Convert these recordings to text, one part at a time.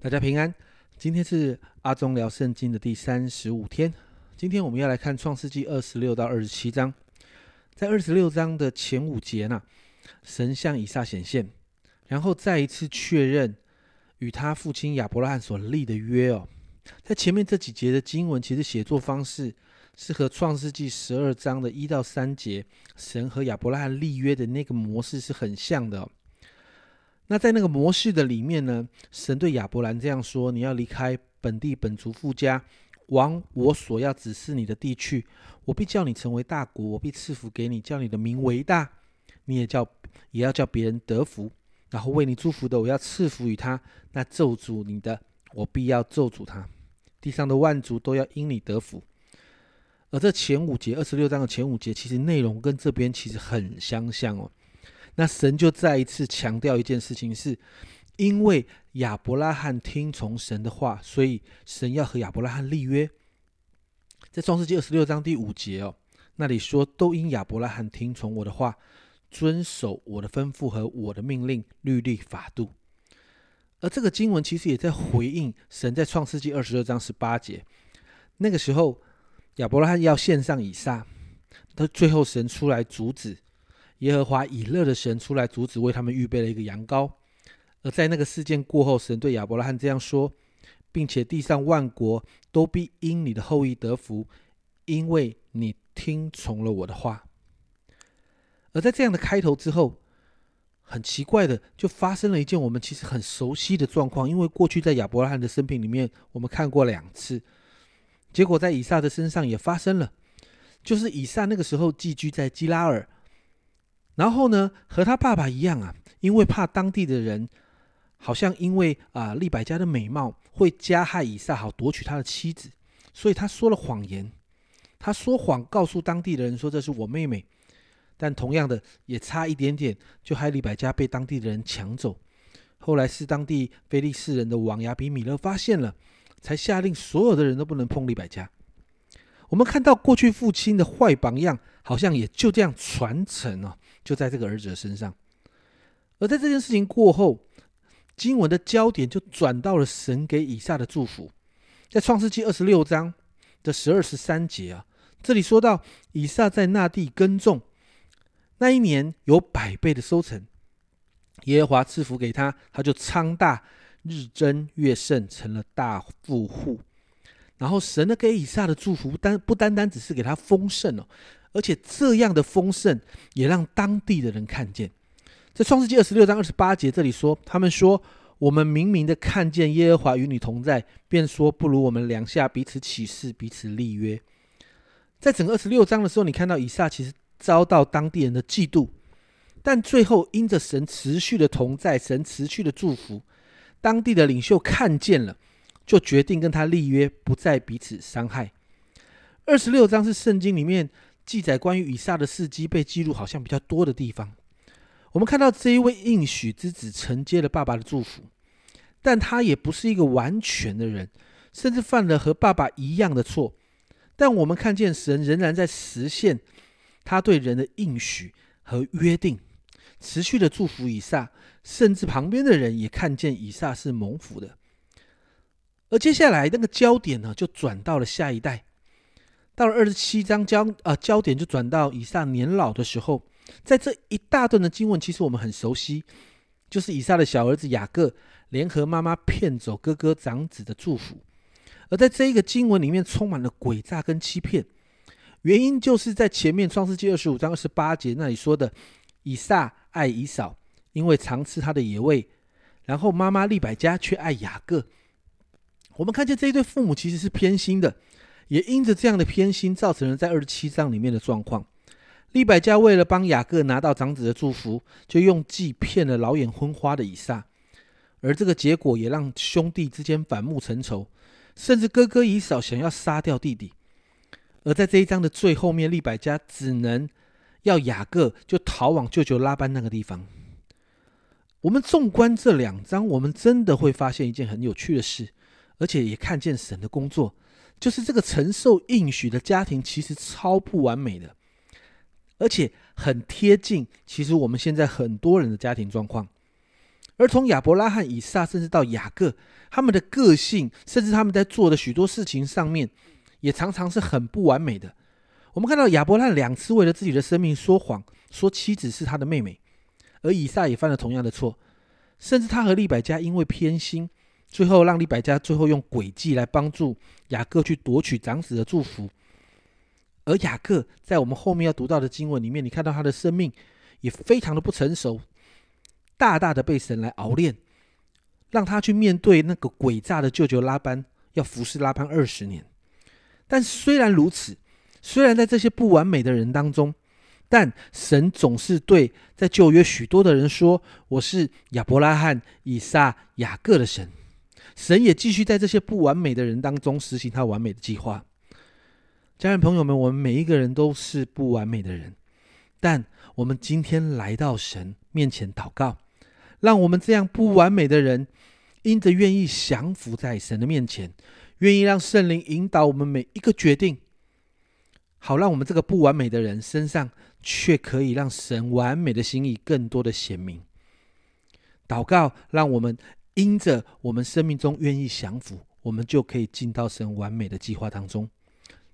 大家平安，今天是阿忠聊圣经的第三十五天。今天我们要来看创世纪二十六到二十七章。在二十六章的前五节呢，神向以撒显现，然后再一次确认与他父亲亚伯拉罕所立的约哦。在前面这几节的经文，其实写作方式是和创世纪十二章的一到三节神和亚伯拉罕立约的那个模式是很像的。那在那个模式的里面呢，神对亚伯兰这样说：“你要离开本地本族富家，往我所要指示你的地去。我必叫你成为大国，我必赐福给你，叫你的名为大。你也叫也要叫别人得福。然后为你祝福的，我要赐福于他；那咒诅你的，我必要咒诅他。地上的万族都要因你得福。而这前五节二十六章的前五节，其实内容跟这边其实很相像哦。”那神就再一次强调一件事情，是因为亚伯拉罕听从神的话，所以神要和亚伯拉罕立约。在创世纪二十六章第五节哦，那里说：“都因亚伯拉罕听从我的话，遵守我的吩咐和我的命令、律例、法度。”而这个经文其实也在回应神在创世纪二十六章十八节，那个时候亚伯拉罕要献上以撒，他最后神出来阻止。耶和华以勒的神出来阻止，为他们预备了一个羊羔。而在那个事件过后，神对亚伯拉罕这样说，并且地上万国都必因你的后裔得福，因为你听从了我的话。而在这样的开头之后，很奇怪的就发生了一件我们其实很熟悉的状况，因为过去在亚伯拉罕的生平里面，我们看过两次，结果在以撒的身上也发生了，就是以撒那个时候寄居在基拉尔。然后呢，和他爸爸一样啊，因为怕当地的人好像因为啊利百加的美貌会加害以撒，好夺取他的妻子，所以他说了谎言。他说谎告诉当地的人说这是我妹妹，但同样的也差一点点，就害利百加被当地的人抢走。后来是当地非利士人的王亚比米勒发现了，才下令所有的人都不能碰利百加。我们看到过去父亲的坏榜样，好像也就这样传承了。就在这个儿子的身上，而在这件事情过后，经文的焦点就转到了神给以撒的祝福。在创世纪二十六章的十二十三节啊，这里说到以撒在那地耕种，那一年有百倍的收成，耶和华赐福给他，他就昌大，日增月盛，成了大富户。然后神呢给以撒的祝福，单不单单只是给他丰盛哦。而且这样的丰盛也让当地的人看见，在创世纪二十六章二十八节这里说，他们说：“我们明明的看见耶和华与你同在，便说不如我们两下彼此起誓，彼此立约。”在整个二十六章的时候，你看到以撒其实遭到当地人的嫉妒，但最后因着神持续的同在，神持续的祝福，当地的领袖看见了，就决定跟他立约，不再彼此伤害。二十六章是圣经里面。记载关于以撒的事迹被记录好像比较多的地方，我们看到这一位应许之子承接了爸爸的祝福，但他也不是一个完全的人，甚至犯了和爸爸一样的错。但我们看见神仍然在实现他对人的应许和约定，持续的祝福以撒，甚至旁边的人也看见以撒是蒙福的。而接下来那个焦点呢，就转到了下一代。到了二十七章焦啊焦点就转到以撒年老的时候，在这一大段的经文，其实我们很熟悉，就是以撒的小儿子雅各联合妈妈骗走哥哥长子的祝福，而在这一个经文里面充满了诡诈跟欺骗，原因就是在前面创世纪二十五章二十八节那里说的，以撒爱以扫，因为常吃他的野味，然后妈妈利百加却爱雅各，我们看见这一对父母其实是偏心的。也因着这样的偏心，造成了在二十七章里面的状况。利百加为了帮雅各拿到长子的祝福，就用计骗了老眼昏花的以撒，而这个结果也让兄弟之间反目成仇，甚至哥哥以扫想要杀掉弟弟。而在这一章的最后面，利百加只能要雅各就逃往舅舅拉班那个地方。我们纵观这两章，我们真的会发现一件很有趣的事，而且也看见神的工作。就是这个承受应许的家庭，其实超不完美的，而且很贴近。其实我们现在很多人的家庭状况，而从亚伯拉罕、以撒，甚至到雅各，他们的个性，甚至他们在做的许多事情上面，也常常是很不完美的。我们看到亚伯拉罕两次为了自己的生命说谎，说妻子是他的妹妹，而以撒也犯了同样的错，甚至他和利百加因为偏心，最后让利百加最后用诡计来帮助雅各去夺取长子的祝福。而雅各在我们后面要读到的经文里面，你看到他的生命也非常的不成熟。大大的被神来熬炼，让他去面对那个诡诈的舅舅拉班，要服侍拉班二十年。但虽然如此，虽然在这些不完美的人当中，但神总是对在旧约许多的人说：“我是亚伯拉罕、以撒、雅各的神。”神也继续在这些不完美的人当中实行他完美的计划。家人朋友们，我们每一个人都是不完美的人，但我们今天来到神面前祷告。让我们这样不完美的人，因着愿意降服在神的面前，愿意让圣灵引导我们每一个决定，好让我们这个不完美的人身上，却可以让神完美的心意更多的显明。祷告，让我们因着我们生命中愿意降服，我们就可以进到神完美的计划当中。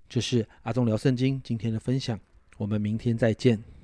就是阿忠聊圣经今天的分享，我们明天再见。